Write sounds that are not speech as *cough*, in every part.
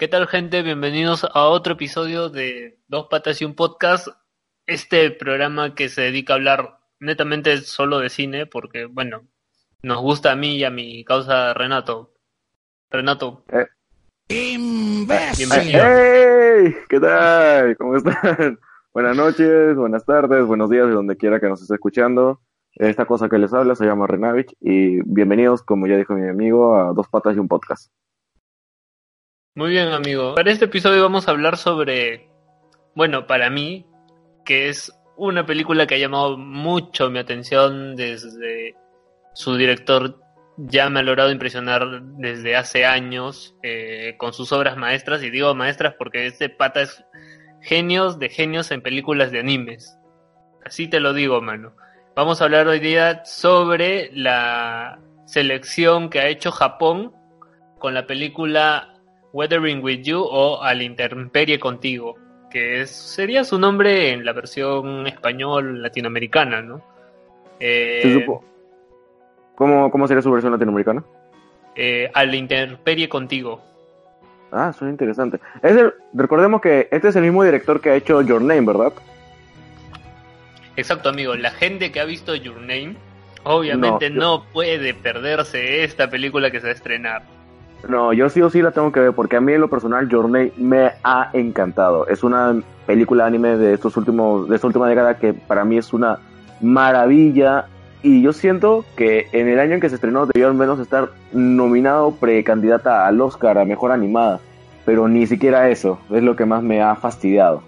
¿Qué tal gente? Bienvenidos a otro episodio de Dos Patas y un Podcast. Este programa que se dedica a hablar netamente solo de cine porque, bueno, nos gusta a mí y a mi causa Renato. Renato. Eh. Bienvenido. ¡Hey! ¿Qué tal? ¿Cómo están? *laughs* Buenas noches, buenas tardes, buenos días de donde quiera que nos esté escuchando. Esta cosa que les habla se llama Renavich y bienvenidos, como ya dijo mi amigo, a Dos Patas y un Podcast. Muy bien, amigo. Para este episodio vamos a hablar sobre, bueno, para mí, que es una película que ha llamado mucho mi atención desde su director ya me ha logrado impresionar desde hace años eh, con sus obras maestras, y digo maestras porque este pata es genios de genios en películas de animes. Así te lo digo, mano. Vamos a hablar hoy día sobre la selección que ha hecho Japón con la película Weathering with You o Al Interperie contigo, que es, sería su nombre en la versión español latinoamericana, ¿no? Eh, ¿Se supo? ¿Cómo, ¿Cómo sería su versión latinoamericana? eh, Al Interperie contigo. Ah, suena interesante. Es el- recordemos que este es el mismo director que ha hecho Your Name, ¿verdad? Exacto, amigo. La gente que ha visto Your Name, obviamente No, no, puede perderse esta película que se va a estrenar. No, yo sí o sí la tengo que ver porque a mí en lo personal Your Name me ha encantado. Es una película anime de estos últimos de esta última década que para mí es una maravilla y yo siento que en el año en que se estrenó debió al menos estar nominado precandidata al Oscar a mejor animada, pero ni siquiera eso, es lo que más me ha fastidiado.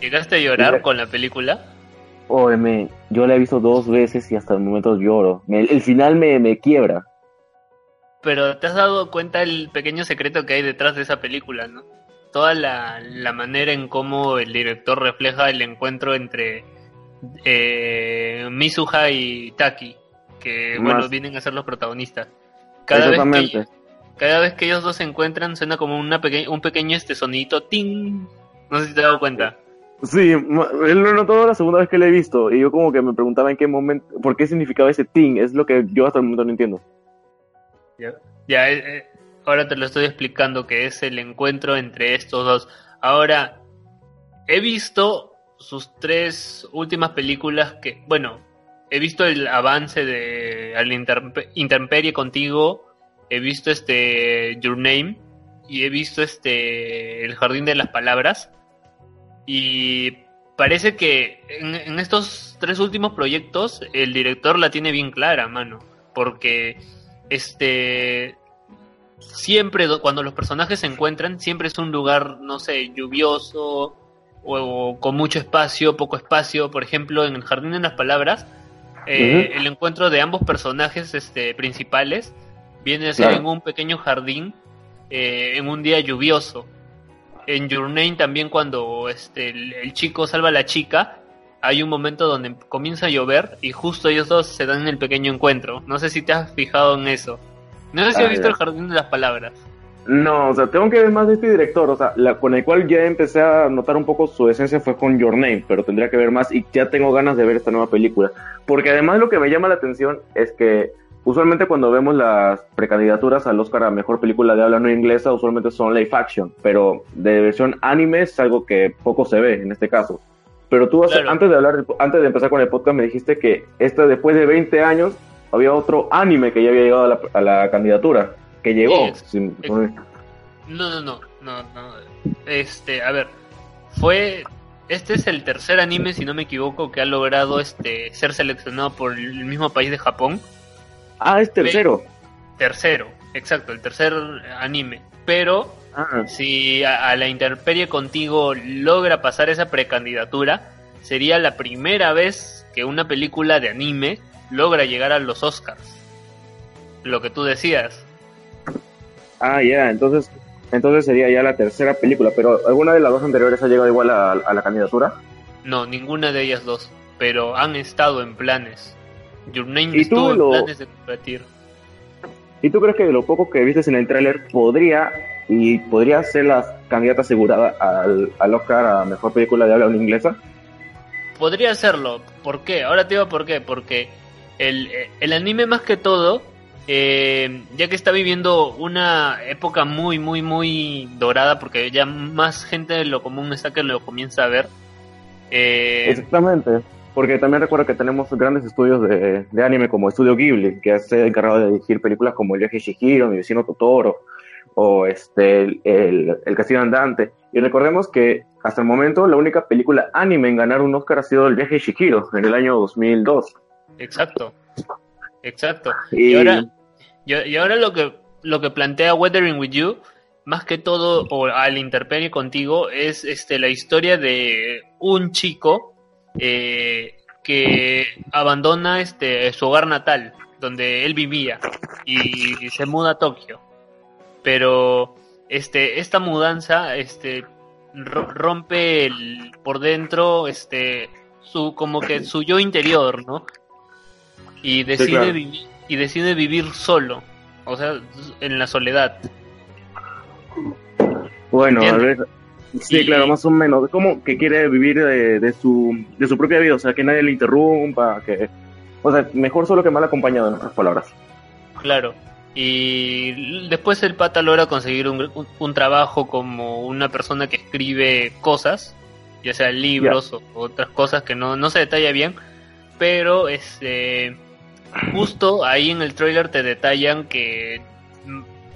¿Llegaste a llorar con la película? Óyeme, yo la he visto dos veces y hasta el momento lloro. Me- el final me, me quiebra. Pero te has dado cuenta el pequeño secreto que hay detrás de esa película, ¿no? Toda la, la manera en cómo el director refleja el encuentro entre eh, Mizuha y Taki, que bueno, vienen a ser los protagonistas. Cada vez, que, cada vez que ellos dos se encuentran suena como una peque- un pequeño este sonidito ting. No sé si te has dado cuenta. Sí, lo notó la segunda vez que lo he visto y yo como que me preguntaba en qué momento, por qué significaba ese ting, es lo que yo hasta el momento no entiendo. Ya, eh, eh, ahora te lo estoy explicando que es el encuentro entre estos dos. Ahora, he visto sus tres últimas películas que, bueno, he visto el avance de Al Interpe- Interperie contigo, he visto este Your Name y he visto este El Jardín de las Palabras y parece que en estos tres últimos proyectos el director la tiene bien clara, mano, porque este siempre do- cuando los personajes se encuentran siempre es un lugar no sé lluvioso o, o con mucho espacio poco espacio. Por ejemplo en el jardín de las palabras eh, el encuentro de ambos personajes este principales viene a ser Claro. en un pequeño jardín eh, en un día lluvioso. En Your Name también cuando este el, el chico salva a la chica hay un momento donde comienza a llover y justo ellos dos se dan el pequeño encuentro. No sé si te has fijado en eso. No sé si Ah, has visto ya. el jardín de las palabras. No, o sea, tengo que ver más de este director, o sea, la, con el cual ya empecé a notar un poco su esencia fue con Your Name, pero tendría que ver más y ya tengo ganas de ver esta nueva película. Porque además lo que me llama la atención es que usualmente cuando vemos las precandidaturas al Oscar a Mejor Película de Habla No Inglesa, usualmente son live action, pero de versión anime es algo que poco se ve en este caso. Pero tú Claro. antes de hablar, antes de empezar con el podcast me dijiste que esta después de 20 años había otro anime que ya había llegado a la, a la candidatura, que llegó. Sin- No, no, no, no, no. Este, a ver, fue este es el tercer anime, si no me equivoco, que ha logrado este ser seleccionado por el mismo país de Japón. Ah, es tercero. Tercero, exacto, el tercer anime. Pero ah. si a, la Interperie contigo logra pasar esa precandidatura, sería la primera vez que una película de anime logra llegar a los Oscars. Lo que tú decías. Ah, ya, entonces entonces sería ya la tercera película, pero ¿alguna de las dos anteriores ha llegado igual a, la candidatura? No, ninguna de ellas dos, pero han estado en planes. Your Name estuvo en planes de competir. ¿Y tú crees que de lo poco que viste en el tráiler podría y podría ser la candidata asegurada al, al Oscar a Mejor Película de Habla Inglesa? Podría serlo. ¿Por qué? Ahora te digo por qué. Porque el, el anime más que todo eh, ya que está viviendo una época muy, muy, muy dorada, porque ya más gente de lo común está que lo comienza a ver. Eh, Exactamente, porque también recuerdo que tenemos grandes estudios de, anime como Estudio Ghibli, que ha encargado de dirigir películas como El viaje de Shihiro, Mi vecino Totoro, o este, el, el, Castillo Andante. Y recordemos que hasta el momento la única película anime en ganar un Oscar ha sido El viaje de Shihiro, en el año 2002. Exacto. Exacto. y ahora, y, ahora lo que, lo que plantea Weathering with You, más que todo, o al interperio contigo, es este, la historia de un chico eh, que abandona este, su hogar natal, donde él vivía, y, se muda a Tokio. Pero este, esta mudanza este, rompe el, por dentro este, su, como que su yo interior, ¿no? Y decide vivir y decide vivir solo, o sea, en la soledad. Bueno, a ver, sí, claro, más o menos, como que quiere vivir de, su, de su propia vida, o sea, que nadie le interrumpa, que, o sea, mejor solo que mal acompañado, en otras palabras. Claro, y después el pata logra conseguir un, un, trabajo como una persona que escribe cosas, ya sea libros o otras cosas que no, no se detalla bien, pero este justo ahí en el trailer te detallan que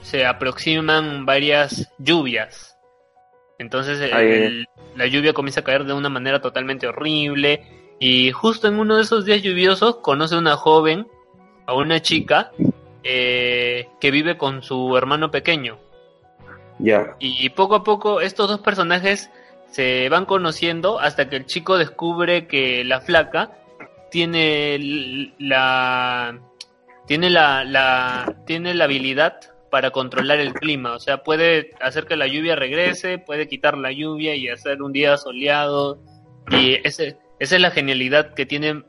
se aproximan varias lluvias. Entonces la lluvia comienza a caer de una manera totalmente horrible y justo en uno de esos días lluviosos conoce a una joven, a una chica eh, que vive con su hermano pequeño. Ya. Y poco a poco estos dos personajes se van conociendo hasta que el chico descubre que la flaca tiene la tiene la, la tiene la habilidad para controlar el clima, o sea, puede hacer que la lluvia regrese, puede quitar la lluvia y hacer un día soleado y ese, esa es la genialidad que tiene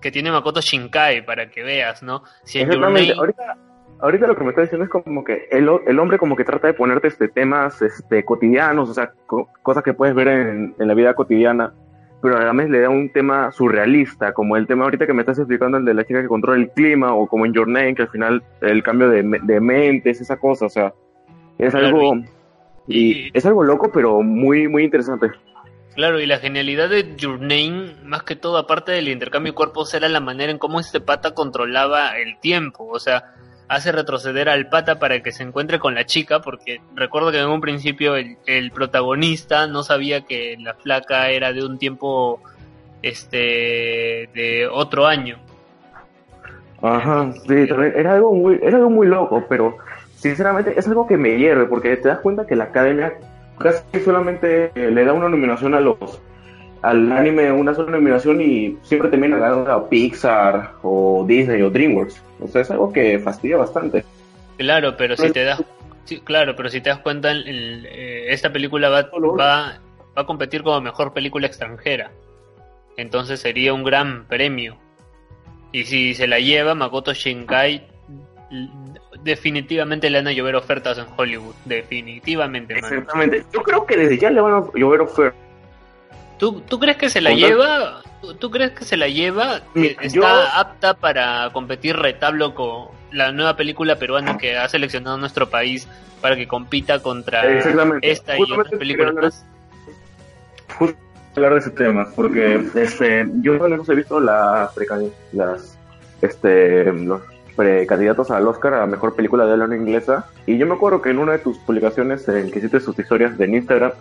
que tiene Makoto Shinkai para que veas, ¿no? Si ahorita, ahorita lo que me está diciendo es como que el, el hombre como que trata de ponerte este temas este cotidianos, o sea, cosas que puedes ver en, en la vida cotidiana pero además le da un tema surrealista, como el tema ahorita que me estás explicando, el de la chica que controla el clima, o como en Your Name, que al final el cambio de, de mentes, esa cosa, o sea, es algo... Y, es algo loco, pero muy, muy interesante. Claro, y la genialidad de Your Name, más que todo, aparte del intercambio de cuerpos, era la manera en cómo este pata controlaba el tiempo. O sea, hace retroceder al pata para que se encuentre con la chica, porque recuerdo que en un principio el, protagonista no sabía que la flaca era de un tiempo este de otro año. Ajá, sí, era algo muy, era algo muy loco, pero sinceramente es algo que me hierve, porque te das cuenta que la academia casi solamente le da una nominación a los al anime una sola nominación y siempre termina ganando a Pixar o Disney o DreamWorks. O sea, es algo que fastidia bastante. Claro, pero si te das *laughs* claro, pero si te das cuenta, eh, esta película va, va, a competir como mejor película extranjera. Entonces sería un gran premio. Y si se la lleva Makoto Shinkai, definitivamente le van a llover ofertas en Hollywood. Definitivamente. Exactamente. Yo creo que desde ya le van a llover ofertas ¿Tú, ¿Tú crees que se la lleva? ¿Tú, crees que se la lleva? ¿Está apta para competir retablo con la nueva película peruana que ha seleccionado nuestro país para que compita contra esta y otras películas Justo hablar de ese tema, porque este, yo no he visto la las este, los precandidatos al Oscar a Mejor Película de habla inglesa, y yo me acuerdo que en una de tus publicaciones en que hiciste sus historias de Instagram,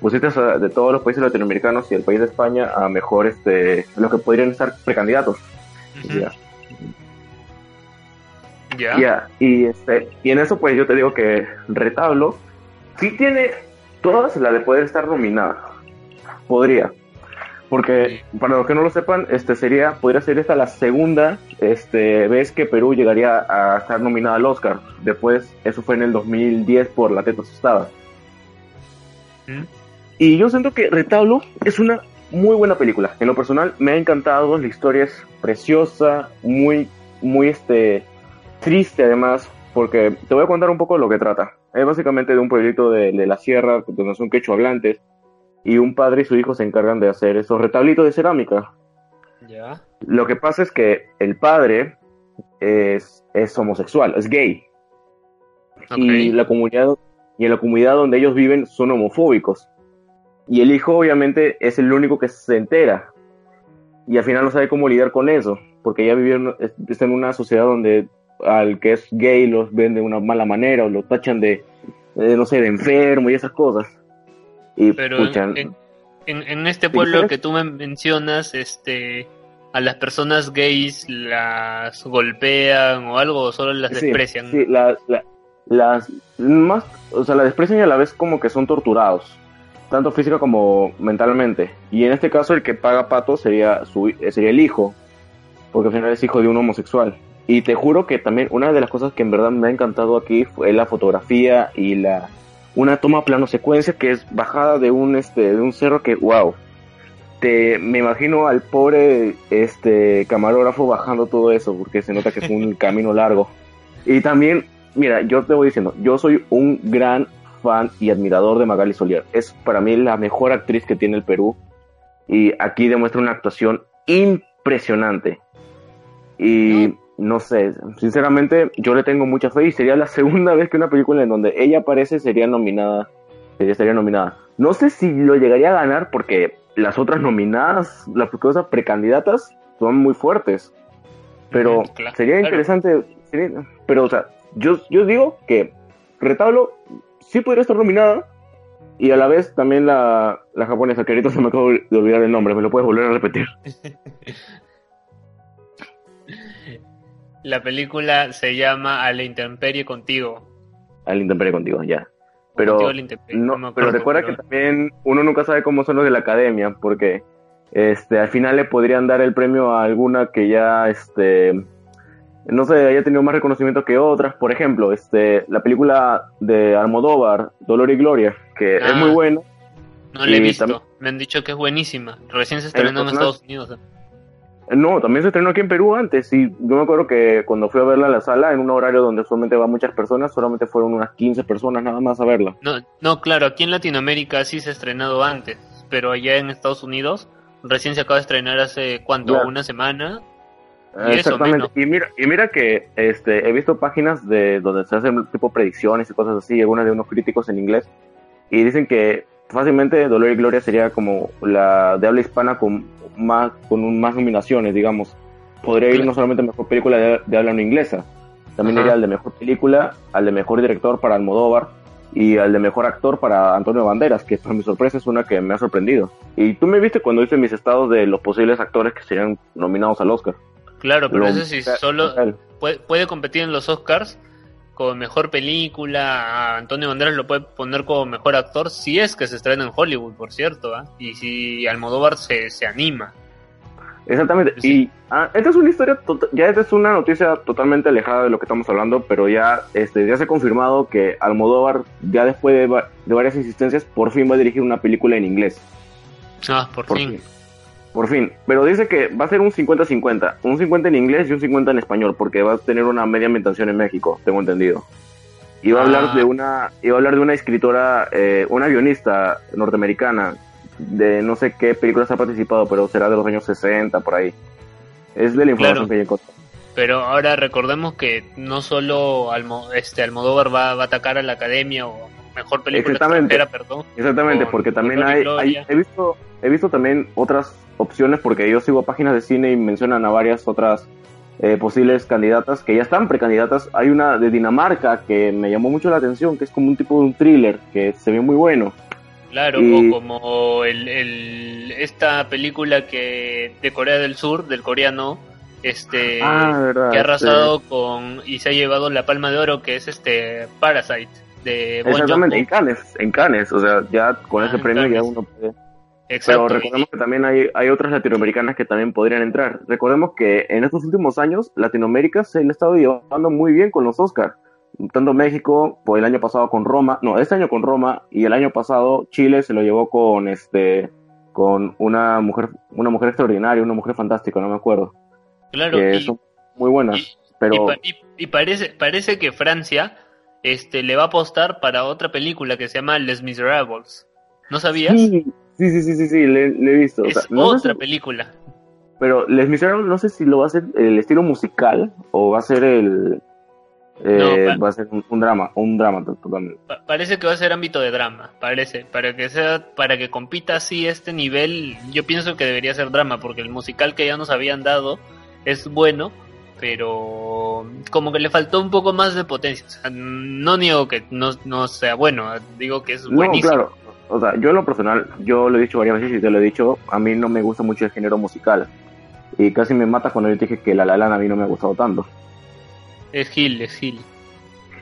pusiste de todos los países latinoamericanos y el país de España a mejor este los que podrían estar precandidatos. Ya. Y este y en eso pues yo te digo que Retablo sí tiene todas la de poder estar nominada. Podría. Porque, para los que no lo sepan, este sería, podría ser esta la segunda este, vez que Perú llegaría a estar nominada al Oscar. Después, eso fue en el 2010 por La Teta Asustada. ¿Mm? Y yo siento que Retablo es una muy buena película. En lo personal, me ha encantado. La historia es preciosa, muy, muy este, triste además, porque te voy a contar un poco de lo que trata. Es básicamente de un pueblito de, de la sierra, donde son quechua hablantes y un padre y su hijo se encargan de hacer esos retablitos de cerámica. Ya. Lo que pasa es que el padre es, es homosexual, es gay. Y la comunidad y en la comunidad donde ellos viven son homofóbicos. Y el hijo obviamente es el único que se entera. Y al final no sabe cómo lidiar con eso, porque ya vivieron está en una sociedad donde al que es gay los ven de una mala manera o lo tachan de, de, no sé, de enfermo y esas cosas. Y Pero en, en- este pueblo que tú me mencionas, este, a las personas gays las golpean o algo, o solo las desprecian. Sí, la- la- las más, o sea, la desprecian y a la vez como que son torturados, tanto física como mentalmente. Y en este caso el que paga pato sería su eh, sería el hijo, porque al final es hijo de un homosexual. Y te juro que también una de las cosas que en verdad me ha encantado aquí fue la fotografía y la una toma plano secuencia que es bajada de un este de un cerro que wow. Te me imagino al pobre este camarógrafo bajando todo eso porque se nota que es un *laughs* camino largo. Y también, mira, yo te voy diciendo, yo soy un gran fan y admirador de Magali Solier. Es para mí la mejor actriz que tiene el Perú. Y aquí demuestra una actuación impresionante. Y no sé, sinceramente yo le tengo mucha fe y sería la *laughs* segunda vez que una película en donde ella aparece sería nominada. Ella estaría nominada. No sé si lo llegaría a ganar porque las otras nominadas, las cosas precandidatas, son muy fuertes. Pero claro, sería claro. interesante. sería- pero, o sea, yo, yo digo que Retablo sí podría estar nominada. Y a la vez también la, la japonesa, que ahorita se me acabo de olvidar el nombre, ¿me lo puedes volver a repetir? *laughs* La película se llama A la intemperie contigo. Al intemperie contigo, ya. Pero, Contigo a la no, pero recuerda pero- que también uno nunca sabe cómo son los de la academia, porque este al final le podrían dar el premio a alguna que ya este no sé, haya tenido más reconocimiento que otras. Por ejemplo, este la película de Almodóvar, Dolor y Gloria, que es Ah. muy buena. No la he visto. tam- Me han dicho que es buenísima. Recién se estrenó en Estados Unidos. ¿eh? No, también se estrenó aquí en Perú antes. Y yo me acuerdo que cuando fui a verla a la sala, en un horario donde solamente van muchas personas, solamente fueron unas 15 personas nada más a verla. No, no, claro, aquí en Latinoamérica sí se ha estrenado antes, pero allá en Estados Unidos recién se acaba de estrenar hace cuánto, una semana. Y eso Exactamente. Y mira, y mira que este, he visto páginas de donde se hacen tipo predicciones y cosas así, algunas de unos críticos en inglés, y dicen que fácilmente Dolor y Gloria sería como la de habla hispana con más, con un- más nominaciones, digamos. Podría ir no solamente a mejor película de, de habla no inglesa, también Ajá. iría al de mejor película, al de mejor director para Almodóvar y al de mejor actor para Antonio Banderas, que para mi sorpresa es una que me ha sorprendido. Y tú me viste cuando hice mis estados de los posibles actores que serían nominados al Oscar. Claro, pero Lo- eso sí, solo puede, puede competir en los Oscars como mejor película. A Antonio Banderas lo puede poner como mejor actor si es que se estrena en Hollywood, por cierto. ¿ah? Y si Almodóvar se, se anima. Exactamente. Sí. Y ah, esta es una historia, tota- ya esta es una noticia totalmente alejada de lo que estamos hablando, pero ya, este, ya se ha confirmado que Almodóvar, ya después de, va- de varias insistencias, por fin va a dirigir una película en inglés. Ah, por, Por fin. fin. Por fin. Pero dice que va a ser un 50-50. Un 50 en inglés y un 50 en español, porque va a tener una media ambientación en México, tengo entendido. Y va a Ah. hablar de una, iba a hablar de una escritora, eh, una guionista norteamericana, de no sé qué películas ha participado, pero será de los años 60, por ahí. Es de la información Claro. que encontrado. Pero ahora recordemos que no solo Almo- este Almodóvar va, va a atacar a la academia o mejor película Exactamente. extranjera, perdón. Exactamente, Con porque también hay, he visto, he visto también otras opciones porque yo sigo páginas de cine y mencionan a varias otras eh, posibles candidatas que ya están precandidatas. Hay una de Dinamarca que me llamó mucho la atención, que es como un tipo de un thriller que se ve muy bueno. Claro, Y- o como el, el- esta película que de Corea del Sur, del coreano, este ah, verdad. que ha arrasado con y se ha llevado la palma de oro, que es este Parasite. De Bon Exactamente, en Cannes, en Cannes, o sea, ya con ese ah, premio ya uno puede... Exacto. Pero recordemos que también hay, hay otras latinoamericanas que también podrían entrar. Recordemos que en estos últimos años Latinoamérica se le ha estado llevando muy bien con los Oscars. Tanto México, por el año pasado con Roma, no, este año con Roma y el año pasado Chile se lo llevó con este con una mujer una mujer extraordinaria, una mujer fantástica, no me acuerdo. Claro, que son muy buenas, pero y, parece parece que Francia este le va a apostar para otra película que se llama Les Miserables. ¿No sabías? Sí, sí, sí, sí, sí, le, he visto. Es otra película. Pero Les Miserables no sé si lo va a hacer el estilo musical o va a ser el... Eh, va a ser un, drama, un drama totalmente. parece que va a ser ámbito de drama, parece, para que sea, para que compita así este nivel, yo pienso que debería ser drama, porque el musical que ya nos habían dado es bueno, pero como que le faltó un poco más de potencia. O sea, no niego que no, no sea bueno, digo que es buenísimo. No, claro, o sea, yo en lo personal, yo lo he dicho varias veces y te lo he dicho, a mí no me gusta mucho el género musical. Y casi me mata cuando yo te dije que La La Land a mí no me ha gustado tanto. Es Gil, es Gil.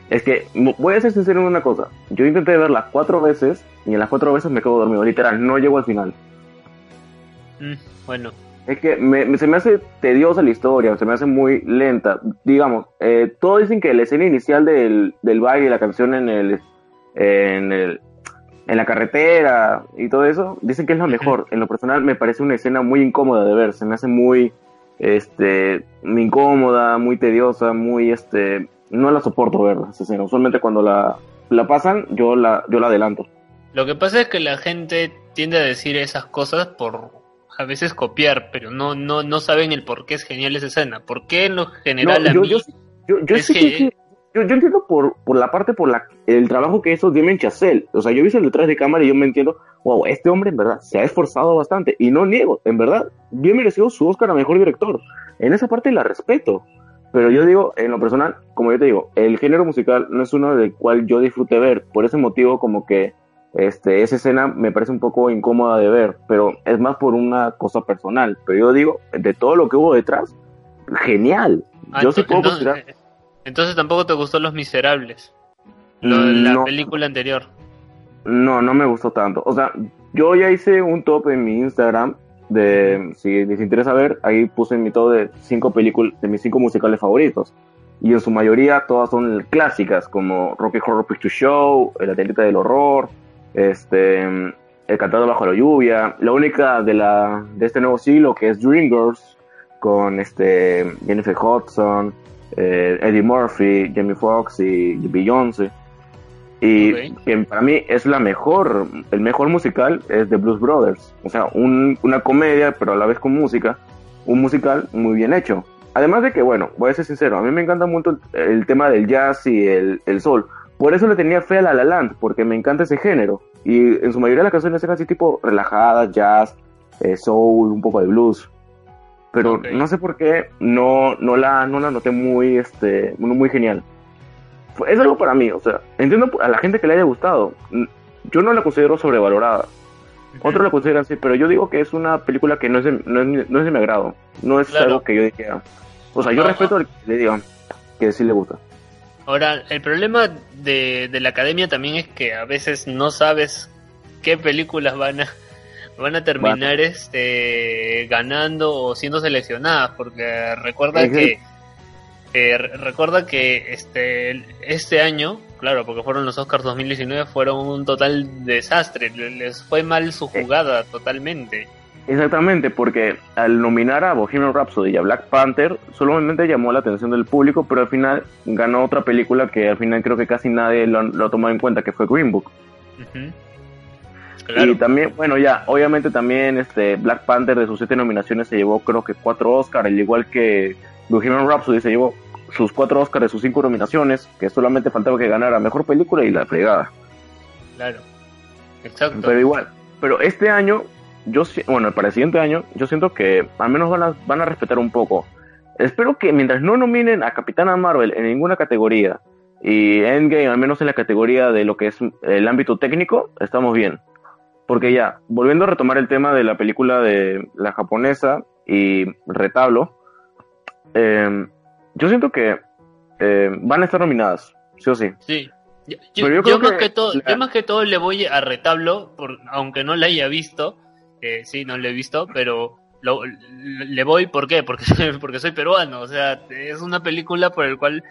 Es que, voy a ser sincero en una cosa. Yo intenté verla cuatro veces y en las cuatro veces me quedo dormido. Literal, no llego al final. Mm, bueno. Es que me, se me hace tediosa la historia, se me hace muy lenta. Digamos, eh, todos dicen que la escena inicial del, del baile y la canción en el, en el, en la carretera y todo eso, dicen que es lo mejor. En lo personal me parece una escena muy incómoda de ver, se me hace muy este muy incómoda, muy tediosa, muy este no la soporto verla esa escena. Usualmente cuando la, la pasan, yo la yo la adelanto. Lo que pasa es que la gente tiende a decir esas cosas por a veces copiar, pero no no no saben el por qué es genial esa escena. ¿Por qué en lo general a mí es que yo, yo entiendo por, por la parte, por la, el trabajo que hizo Damien Chazelle. O sea, yo he visto el detrás de cámara y yo me entiendo, wow, este hombre en verdad se ha esforzado bastante. Y no niego, en verdad, bien merecido su Oscar a Mejor Director. En esa parte la respeto. Pero yo digo, en lo personal, como yo te digo, el género musical no es uno del cual yo disfrute ver. Por ese motivo, como que este, esa escena me parece un poco incómoda de ver. Pero es más por una cosa personal. Pero yo digo, de todo lo que hubo detrás, genial. Ah, yo sí puedo considerar entonces tampoco te gustó Los Miserables, la película anterior. No, no me gustó tanto. O sea, yo ya hice un top en mi Instagram de, si les interesa ver, ahí puse mi top de cinco películas, de mis cinco musicales favoritos. Y en su mayoría todas son clásicas, como Rocky Horror Picture Show, El Atleta del Horror, este, El Cantado Bajo la Lluvia. La única de, la, de este nuevo siglo que es Dreamgirls, con este, Jennifer Hudson, eh, Eddie Murphy, Jamie Foxx y Beyoncé. Y que para mí es la mejor, el mejor musical es The Blues Brothers. O sea, una comedia, pero a la vez con música. Un musical muy bien hecho. Además de que, bueno, voy a ser sincero, a mí me encanta mucho el, tema del jazz y el, el soul. Por eso le tenía fe a La La Land, porque me encanta ese género. Y en su mayoría las canciones eran así tipo relajadas, jazz, eh, soul, un poco de blues pero no sé por qué no, no, la, no la noté muy, este, muy genial. Es algo para mí, o sea, entiendo a la gente que le haya gustado. Yo no la considero sobrevalorada. Otros la consideran así, pero yo digo que es una película que no es de, no es, no es de mi agrado. No es algo que yo dijera. O sea, yo respeto al que le digan que sí le gusta. Ahora, el problema de, de la academia también es que a veces no sabes qué películas van a, van a terminar este ganando o siendo seleccionadas porque recuerda que recuerda que este este año claro porque fueron los Oscars 2019 fueron un total desastre les fue mal su eh. jugada totalmente Exactamente, porque al nominar a Bohemian Rhapsody y a Black Panther, solamente llamó la atención del público, pero al final ganó otra película que al final creo que casi nadie lo, lo ha tomado en cuenta, que fue Green Book. Y también, bueno, ya, obviamente también este Black Panther de sus siete nominaciones se llevó creo que cuatro Oscars, al igual que Bohemian Rhapsody se llevó sus cuatro Oscars de sus cinco nominaciones, que solamente faltaba que ganara Mejor Película y La Fregada. Claro, exacto. Pero igual, pero este año, yo bueno, para el siguiente año, yo siento que al menos van a, van a respetar un poco. Espero que mientras no nominen a Capitana Marvel en ninguna categoría y Endgame al menos en la categoría de lo que es el ámbito técnico, estamos bien. Porque ya, volviendo a retomar el tema de la película de la japonesa y Retablo, em, yo siento que em, van a estar nominadas, sí o sí. Sí, Yo, yo, más que, todo, yo más que todo le voy a retablo, por, aunque no la haya visto, eh, sí, no la he visto, pero le voy, ¿por qué? Porque, *laughs* porque soy peruano, o sea, es una película por el cual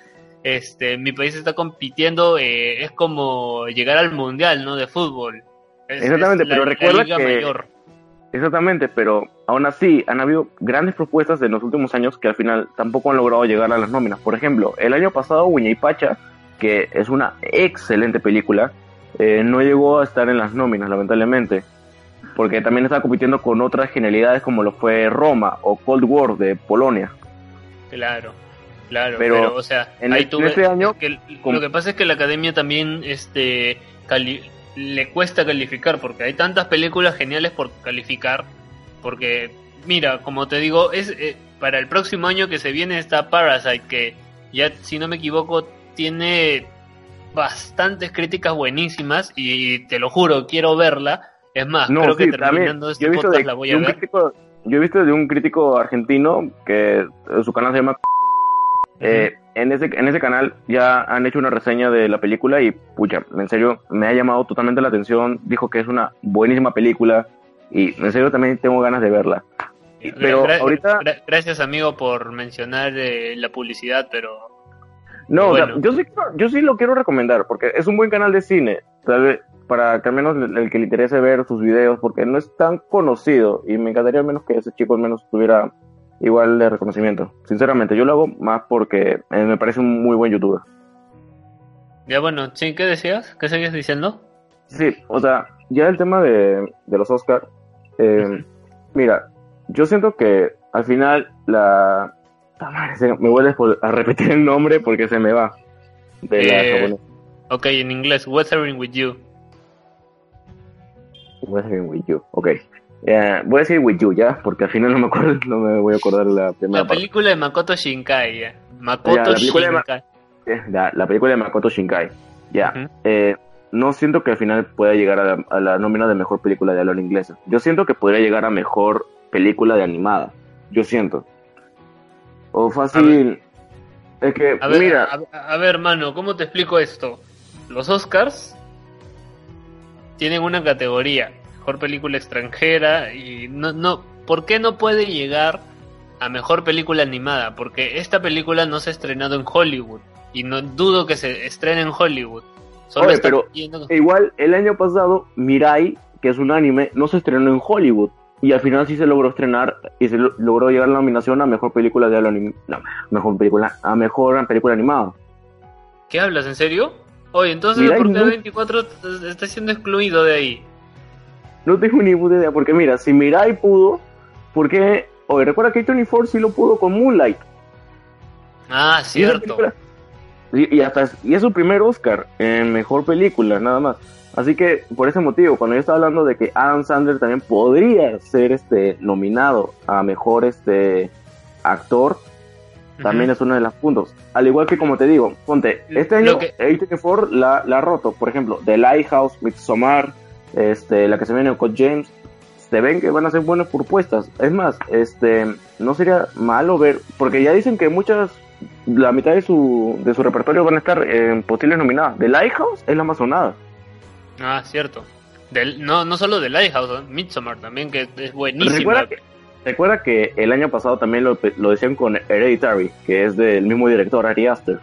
este, mi país está compitiendo, eh, es como llegar al mundial, ¿no? De fútbol. Exactamente, pero recuerda que... Exactamente, pero aún así han habido grandes propuestas en los últimos años que al final tampoco han logrado llegar a las nóminas. Por ejemplo, el año pasado Uña y Pacha, que es una excelente película, eh, no llegó a estar en las nóminas, lamentablemente, porque también estaba compitiendo con otras genialidades como lo fue Roma o Cold War de Polonia. Claro. Claro, pero, o sea, en ahí este año que, lo que pasa es que la academia también este le cuesta calificar porque hay tantas películas geniales por calificar porque mira, como te digo, es eh, para el próximo año que se viene está Parasite que ya si no me equivoco tiene bastantes críticas buenísimas y te lo juro, quiero verla. Es más, creo que terminando este podcast la voy a ver. yo he visto de un crítico argentino que su canal se llama eh, en, ese, en ese canal ya han hecho una reseña de la película y, pucha, en serio, me ha llamado totalmente la atención. Dijo que es una buenísima película y, en serio, también tengo ganas de verla. Pero ahorita... Gracias, amigo, por mencionar eh, la publicidad, pero... No, yo, sí, yo sí lo quiero recomendar porque es un buen canal de cine. Para que al menos el que le interese ver sus videos, porque no es tan conocido y me encantaría al menos que ese chico al menos tuviera igual de reconocimiento. Sinceramente, yo lo hago más porque eh, me parece un muy buen youtuber. Ya bueno, sí, ¿qué decías? ¿Qué seguías diciendo? Sí, o sea, ya el tema de, los Oscars, eh, mira, yo siento que al final la... Me vuelves a repetir el nombre porque se me va. De eh, ok, en inglés, Weathering with You. With You, ok. Eh, voy a decir With You, ¿ya? Porque al final no me acuerdo, no me voy a acordar la primera La película de Makoto Shinkai, ¿ya? Makoto la Shinkai. la, película de Makoto Shinkai, ya. Eh, no siento que al final pueda llegar a la, nómina de mejor película de habla inglesa. Yo siento que podría llegar a mejor película de animada. Yo siento. O fácil. Es que, a ver, mira. a ver, hermano, ¿cómo te explico esto? Los Oscars tienen una categoría mejor película extranjera y no, no, ¿por qué no puede llegar a mejor película animada? Porque esta película no se ha estrenado en Hollywood y no dudo que se estrene en Hollywood. Oye, pero igual el año pasado Mirai, que es un anime, no se estrenó en Hollywood y al final sí se logró estrenar y se logró llegar la nominación a mejor película de no, mejor película a mejor película animada. ¿Qué hablas? ¿En serio? Oye, entonces ¿por qué 24 está siendo excluido de ahí? No tengo ni puta idea, porque mira, si Mirai pudo, ¿por qué? Oye, recuerda que 24 sí lo pudo con Moonlight. Ah, cierto. Y, hasta, y es su primer Oscar en mejor película, nada más. Así que por ese motivo, cuando yo estaba hablando de que Adam Sandler también podría ser este nominado a mejor este actor, también es uno de los puntos. Al igual que como te digo, ponte, este año que... 24 la, la ha roto, por ejemplo, The Lighthouse, Midsommar, este, la que se viene con James, se ven que van a ser buenas propuestas. Es más, este, no sería malo ver, porque ya dicen que muchas, la mitad de su, de su repertorio van a estar en posibles nominadas. The Lighthouse es la más sonada. Ah, cierto. Del, no, no solo The Lighthouse, Midsommar también, que es buenísimo. Recuerda que, recuerda que el año pasado también lo, lo decían con Hereditary, que es del mismo director, Ari Aster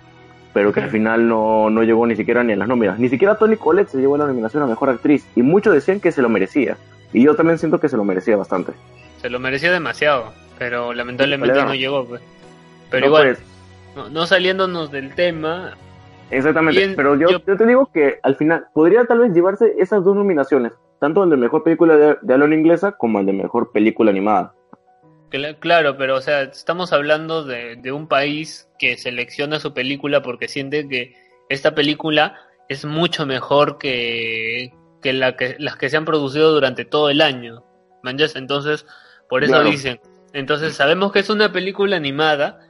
pero que al final no, no llegó ni siquiera ni en las nóminas. Ni siquiera Tony Collette se llevó la nominación a Mejor Actriz, y muchos decían que se lo merecía, y yo también siento que se lo merecía bastante. Se lo merecía demasiado, pero lamentablemente no llegó. Pues. Pero igual, pues. no, saliéndonos del tema... Exactamente, pero yo, yo, te digo que al final podría tal vez llevarse esas dos nominaciones, tanto el de Mejor Película de, de habla inglesa como el de Mejor Película Animada. Claro, pero o sea, estamos hablando de, de, un país que selecciona su película porque siente que esta película es mucho mejor que, que, la que las que se han producido durante todo el año. Entonces, por eso dicen. Entonces, sabemos que es una película animada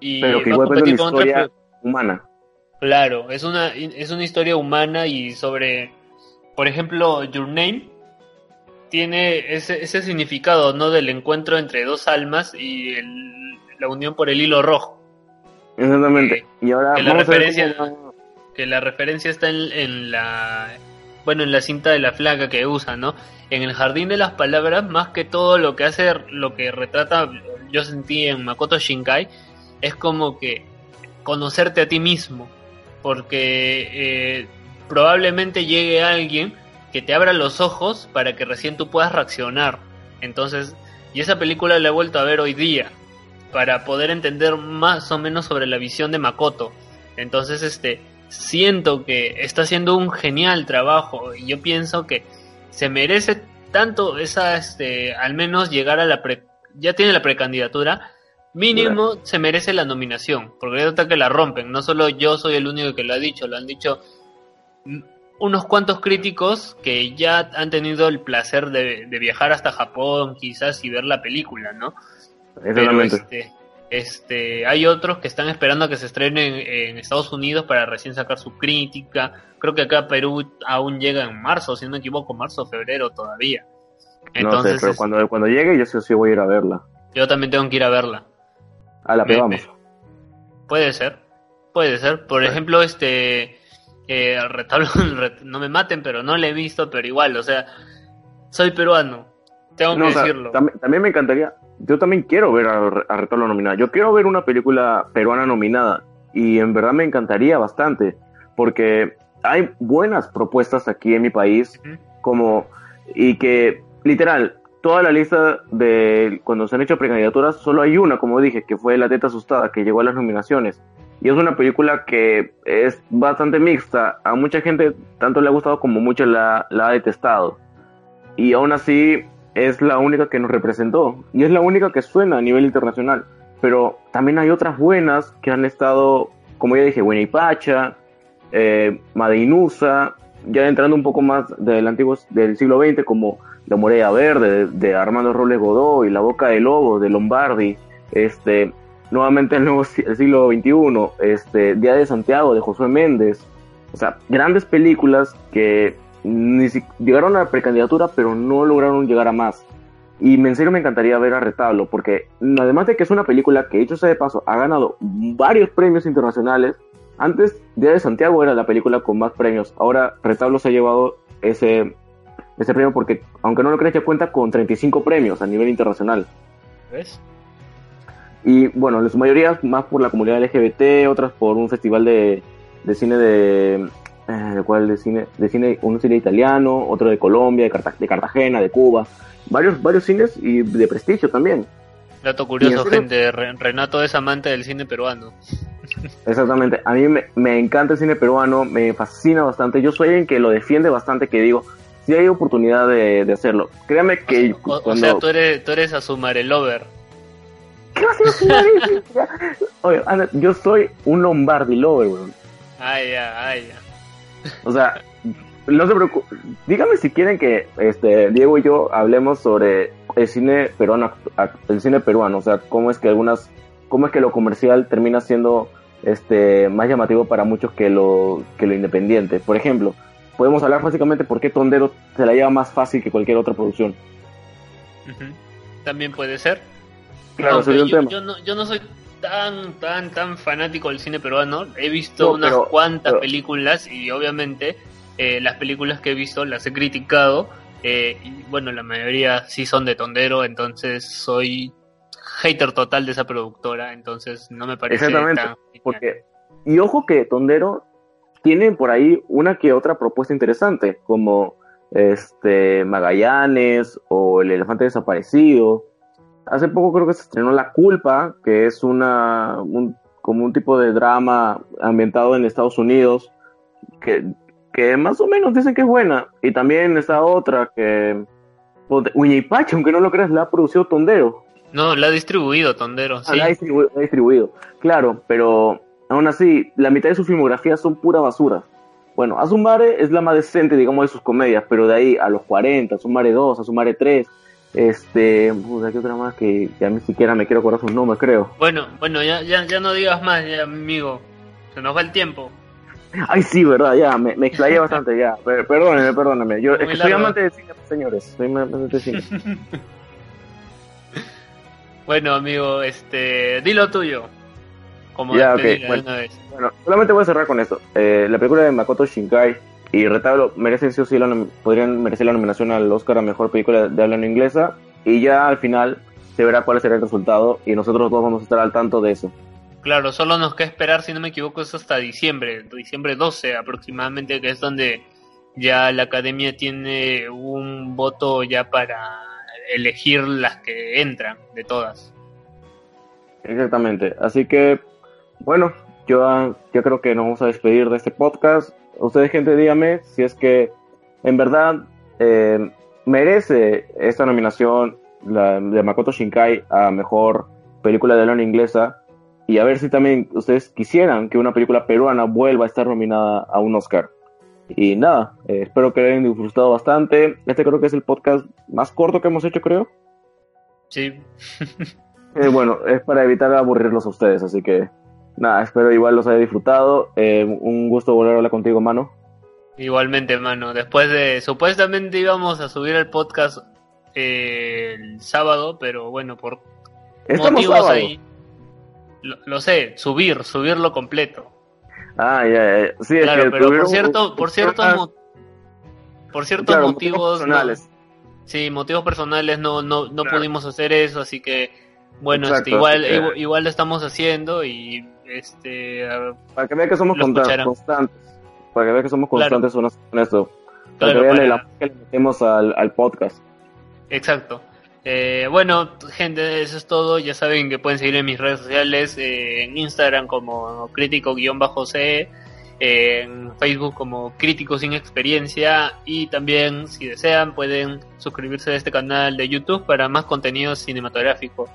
y pero que igual es una historia humana. Claro, es una, es una historia humana y sobre, por ejemplo, Your Name tiene ese, ese significado, ¿no? Del encuentro entre dos almas y la unión por el hilo rojo. Exactamente. y ahora que la referencia, que la referencia está en, en la bueno, en la cinta de la flaca que usa, ¿no? En el jardín de las palabras, más que todo lo que hace, lo que retrata, yo sentí en Makoto Shinkai, es como que conocerte a ti mismo, porque eh, probablemente llegue alguien que te abra los ojos para que recién tú puedas reaccionar. Entonces, y esa película la he vuelto a ver hoy día para poder entender más o menos sobre la visión de Makoto. Entonces, este, siento que está haciendo un genial trabajo y yo pienso que se merece tanto esa, este, al menos llegar a la pre, ya tiene la precandidatura, mínimo se merece la nominación, porque nota que la rompen, no solo yo soy el único que lo ha dicho, lo han dicho unos cuantos críticos que ya han tenido el placer de, viajar hasta Japón quizás y ver la película, ¿no? Pero este, este, hay otros que están esperando a que se estrene en, Estados Unidos para recién sacar su crítica. Creo que acá Perú aún llega en marzo, si no me equivoco, marzo o febrero todavía. Entonces, no sé, pero cuando, cuando llegue yo sí, sí voy a ir a verla. Yo también tengo que ir a verla. A la pegamos. Puede ser, puede ser. Por ejemplo, este eh, el retablo, *laughs* no me maten, pero no le he visto, pero igual, o sea, soy peruano, tengo que decirlo. también, me encantaría, yo también quiero ver a, a Retablo nominada, yo quiero ver una película peruana nominada y en verdad me encantaría bastante, porque hay buenas propuestas aquí en mi país, como, y que literal, toda la lista de cuando se han hecho precandidaturas, solo hay una, como dije, que fue La Teta Asustada, que llegó a las nominaciones. Y es una película que es bastante mixta. A mucha gente tanto le ha gustado como mucho la, la ha detestado. Y aún así es la única que nos representó. Y es la única que suena a nivel internacional. Pero también hay otras buenas que han estado, como ya dije, Buena y Pacha, eh, Madeinusa, ya entrando un poco más del antiguo del siglo XX, como La Morea Verde, de, de Armando Robles Godoy, La Boca de Lobo, de Lombardi, este, nuevamente el nuevo el siglo XXI, este, Día de Santiago de Josué Méndez, o sea, grandes películas que ni si, llegaron a la precandidatura pero no lograron llegar a más. Y en serio me encantaría ver a Retablo, porque además de que es una película que, hecho sea de paso, ha ganado varios premios internacionales. Antes, Día de Santiago era la película con más premios. Ahora, Retablo se ha llevado ese, ese premio porque, aunque no lo creas, ya cuenta con 35 premios a nivel internacional. ¿Ves? Y bueno, en su mayoría más por la comunidad LGBT, otras por un festival de, de cine de... Eh, ¿Cuál de cine? De cine, un cine italiano, otro de Colombia, de, Cartagena, de Cuba. Varios, varios cines y de prestigio también. Dato curioso, gente, Renato es amante del cine peruano. *laughs* Exactamente, a mí me, me, encanta el cine peruano, me fascina bastante, yo soy alguien que lo defiende bastante, que digo, si hay oportunidad de, de hacerlo, créame que... O, sea, tú eres, tú eres Asumare Lover. *laughs* Oye, yo soy un Lombardi lover, weón. Ay, ya, ay, ya. O sea, no se preocupe. Dígame si quieren que este Diego y yo hablemos sobre el cine peruano, el cine peruano, o sea, cómo es que algunas, cómo es que lo comercial termina siendo este más llamativo para muchos que lo que lo independiente. Por ejemplo, podemos hablar básicamente por qué Tondero se la lleva más fácil que cualquier otra producción. También puede ser. Claro, yo, no, yo no soy tan, tan, tan fanático del cine peruano. He visto unas cuantas películas y obviamente eh, las películas que he visto las he criticado. Eh, y bueno, la mayoría sí son de Tondero, entonces soy hater total de esa productora, entonces no me parece Exactamente, porque y ojo que Tondero tiene por ahí una que otra propuesta interesante, como este Magallanes o El elefante desaparecido hace poco creo que se estrenó La Culpa, que es una como un tipo de drama ambientado en Estados Unidos, que, que más o menos dicen que es buena. Y también está otra que... Uña y Pacha, aunque no lo creas, la ha producido Tondero. No, la ha distribuido Tondero, sí. la, ha distribuido, claro, pero aún así, la mitad de su filmografía son pura basura. Bueno, Azumare es la más decente, digamos, de sus comedias, pero de ahí a los 40, Azumare 2, Azumare 3, este, puta, ¿qué otra más que ya ni siquiera me quiero acordar sus nombres, creo? Bueno, bueno, ya, ya, ya no digas más, ya, amigo. Se nos va el tiempo. Ay, sí, verdad, ya, me, me explayé bastante, ya. *laughs* Perdóneme, perdóneme. Yo es que soy amante de cine, señores. Soy amante de cine. *laughs* bueno, amigo, este, dilo tuyo. Como Ya, despedida ok, bueno. una vez. Bueno, solamente voy a cerrar con esto. Eh, la película de Makoto Shinkai y Retablo merecen sí o sí la podrían merecer la nominación al Oscar a mejor película de habla no inglesa. Y ya al final se verá cuál será el resultado y nosotros todos vamos a estar al tanto de eso. Claro, solo nos queda esperar, si no me equivoco, es hasta diciembre, diciembre 12 aproximadamente, que es donde ya la academia tiene un voto ya para elegir las que entran de todas. Exactamente. Así que, bueno, yo ya creo que nos vamos a despedir de este podcast. Ustedes, gente, díganme si es que en verdad eh, merece esta nominación la, de Makoto Shinkai a mejor película de habla inglesa. Y a ver si también ustedes quisieran que una película peruana vuelva a estar nominada a un Oscar. Y nada, eh, espero que hayan disfrutado bastante. Este creo que es el podcast más corto que hemos hecho, creo. Sí, Eh, bueno, es para evitar aburrirlos a ustedes, así que nada, espero igual los haya disfrutado. Eh, un gusto volver a hablar contigo, mano. igualmente, mano. Después de, supuestamente íbamos a subir el podcast eh, el sábado, pero bueno, por Estamos motivos sábado. ahí. Lo, lo sé, subir, subirlo completo. Ah, ya. Sí, es Claro, que pero por cierto, por mo- por ciertos claro, motivos, no- personales. sí, motivos personales no no no Claro. pudimos hacer eso, así que bueno, Exacto, este, igual, igual igual lo estamos haciendo y este Para que vean que somos constantes. Para que vean que somos Claro. constantes unos con esto. Para Claro, que vean para- el apoyo que le metemos al, al podcast. exacto. Eh, bueno, gente, eso es todo. Ya saben que pueden seguir en mis redes sociales, eh, en Instagram como crítico-c, en Facebook como crítico sin experiencia y también, si desean, pueden suscribirse a este canal de YouTube para más contenido cinematográfico.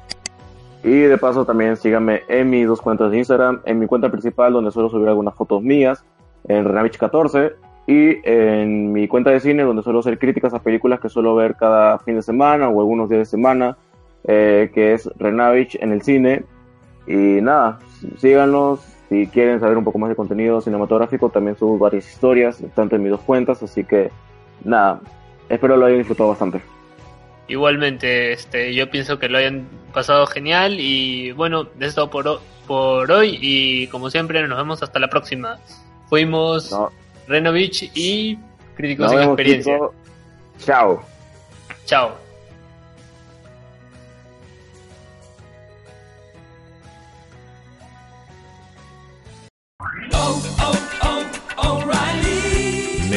Y de paso también síganme en mis dos cuentas de Instagram, en mi cuenta principal donde suelo subir algunas fotos mías, en Renavich14, y en mi cuenta de cine donde suelo hacer críticas a películas que suelo ver cada fin de semana o algunos días de semana, eh, que es Renavich en el cine. Y nada, síganos, si quieren saber un poco más de contenido cinematográfico, también subo varias historias, tanto en mis dos cuentas, así que nada, espero lo hayan disfrutado bastante. Igualmente, este, yo pienso que lo hayan pasado genial y bueno, de esto por, ho- por hoy y como siempre nos vemos hasta la próxima. Fuimos No, Renovich y Críticos sin Experiencia. Chao. Chao.